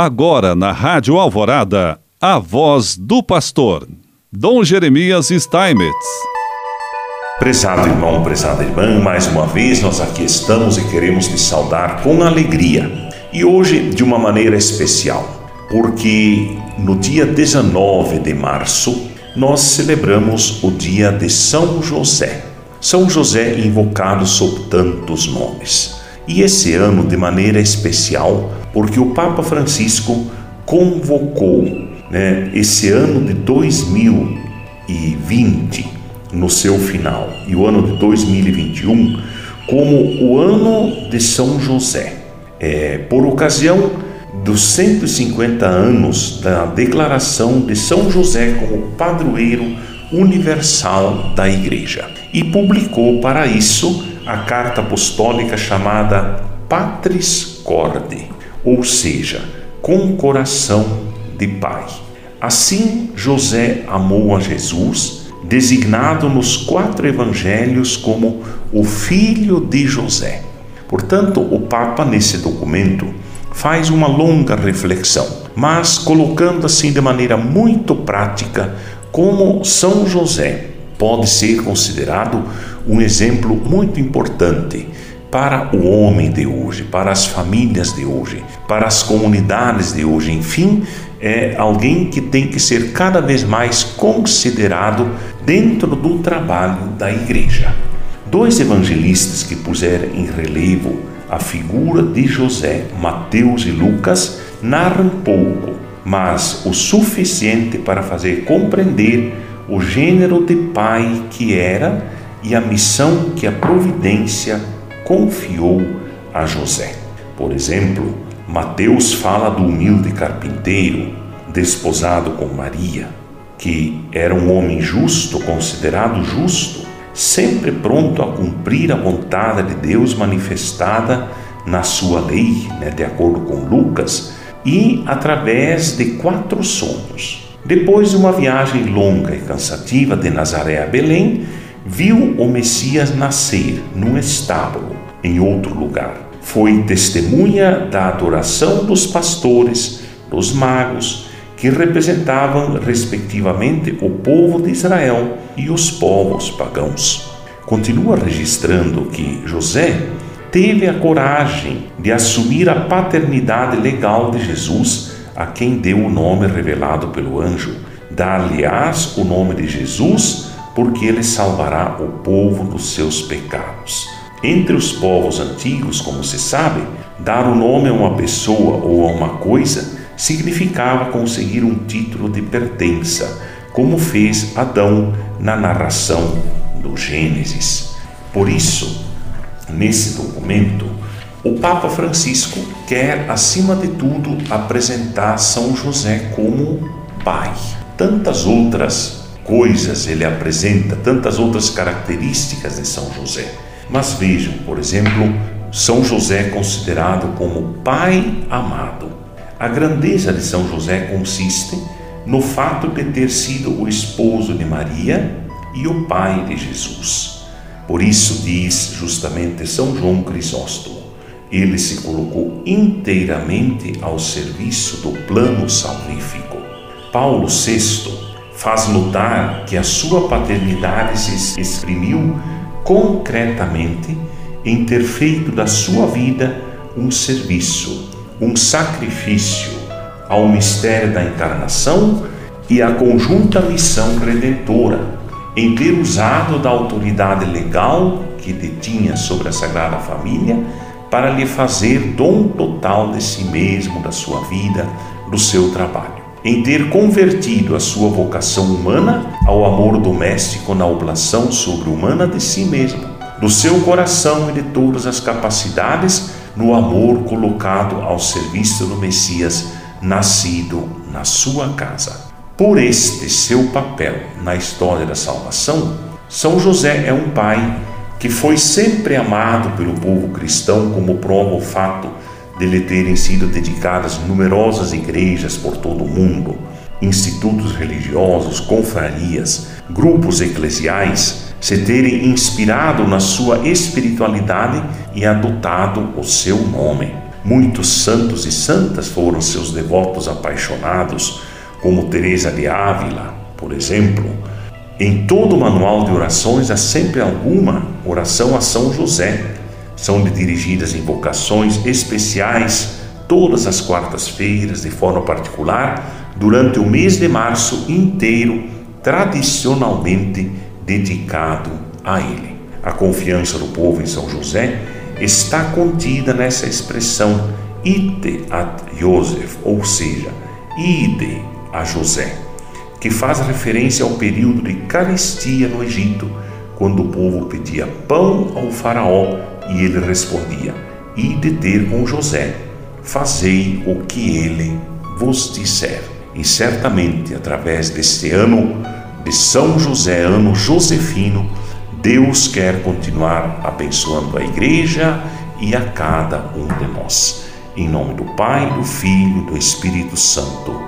Agora na Rádio Alvorada, a voz do pastor, Dom Jeremias Steinmetz. Prezado irmão, prezada irmã, mais uma vez nós aqui estamos e queremos te saudar com alegria. E hoje de uma maneira especial, porque no dia 19 de março nós celebramos o dia de São José. São José invocado sob tantos nomes. E esse ano, de maneira especial, porque o Papa Francisco convocou né, esse ano de 2020 no seu final e o ano de 2021 como o ano de São José, é, por ocasião dos 150 anos da declaração de São José como padroeiro universal da Igreja e publicou para isso a carta apostólica chamada Patris Corde, ou seja, com coração de Pai. Assim, José amou a Jesus, designado nos quatro evangelhos como o filho de José. Portanto, o Papa, nesse documento, faz uma longa reflexão, mas colocando assim de maneira muito prática como São José pode ser considerado um exemplo muito importante para o homem de hoje, para as famílias de hoje, para as comunidades de hoje, enfim, é alguém que tem que ser cada vez mais considerado dentro do trabalho da igreja. Dois evangelistas que puseram em relevo a figura de José, Mateus e Lucas, narram pouco, mas o suficiente para fazer compreender o gênero de pai que era e a missão que a providência confiou a José. Por exemplo, Mateus fala do humilde carpinteiro desposado com Maria, que era um homem justo, considerado justo, sempre pronto a cumprir a vontade de Deus manifestada na sua lei, né, de acordo com Lucas, e através de quatro sonhos. Depois de uma viagem longa e cansativa de Nazaré a Belém, viu o Messias nascer num estábulo em outro lugar. Foi testemunha da adoração dos pastores, dos magos, que representavam respectivamente o povo de Israel e os povos pagãos. Continua registrando que José teve a coragem de assumir a paternidade legal de Jesus, a quem deu o nome revelado pelo anjo. Dá, aliás, o nome de Jesus porque ele salvará o povo dos seus pecados. Entre os povos antigos, como se sabe, dar o nome a uma pessoa ou a uma coisa significava conseguir um título de pertença, como fez Adão na narração do Gênesis. Por isso, nesse documento, o Papa Francisco quer, acima de tudo, apresentar São José como pai. Tantas outras coisas ele apresenta, tantas outras características de São José. Mas vejam, por exemplo, São José é considerado como pai amado. A grandeza de São José consiste no fato de ter sido o esposo de Maria e o pai de Jesus. Por isso diz justamente São João Crisóstomo, ele se colocou inteiramente ao serviço do plano salvífico. Paulo VI faz notar que a sua paternidade se exprimiu concretamente em ter feito da sua vida um serviço, um sacrifício ao mistério da encarnação e à conjunta missão redentora, em ter usado da autoridade legal que detinha sobre a Sagrada Família para lhe fazer dom total de si mesmo, da sua vida, do seu trabalho em ter convertido a sua vocação humana ao amor doméstico na oblação sobre-humana de si mesmo, do seu coração e de todas as capacidades no amor colocado ao serviço do Messias nascido na sua casa. Por este seu papel na história da salvação, São José é um pai que foi sempre amado pelo povo cristão, como prova o fato de lhe terem sido dedicadas numerosas igrejas por todo o mundo, institutos religiosos, confrarias, grupos eclesiais, se terem inspirado na sua espiritualidade e adotado o seu nome. Muitos santos e santas foram seus devotos apaixonados, como Teresa de Ávila, por exemplo. Em todo o manual de orações há sempre alguma oração a São José. São-lhe dirigidas invocações especiais todas as quartas-feiras, de forma particular, durante o mês de março inteiro, tradicionalmente dedicado a ele. A confiança do povo em São José está contida nessa expressão ite ad Joseph, ou seja, ide a José, que faz referência ao período de carestia no Egito, quando o povo pedia pão ao faraó e ele respondia: Ide ter com José, fazei o que ele vos disser. E certamente, através deste ano de São José, ano josefino, Deus quer continuar abençoando a igreja e a cada um de nós. Em nome do Pai, do Filho e do Espírito Santo.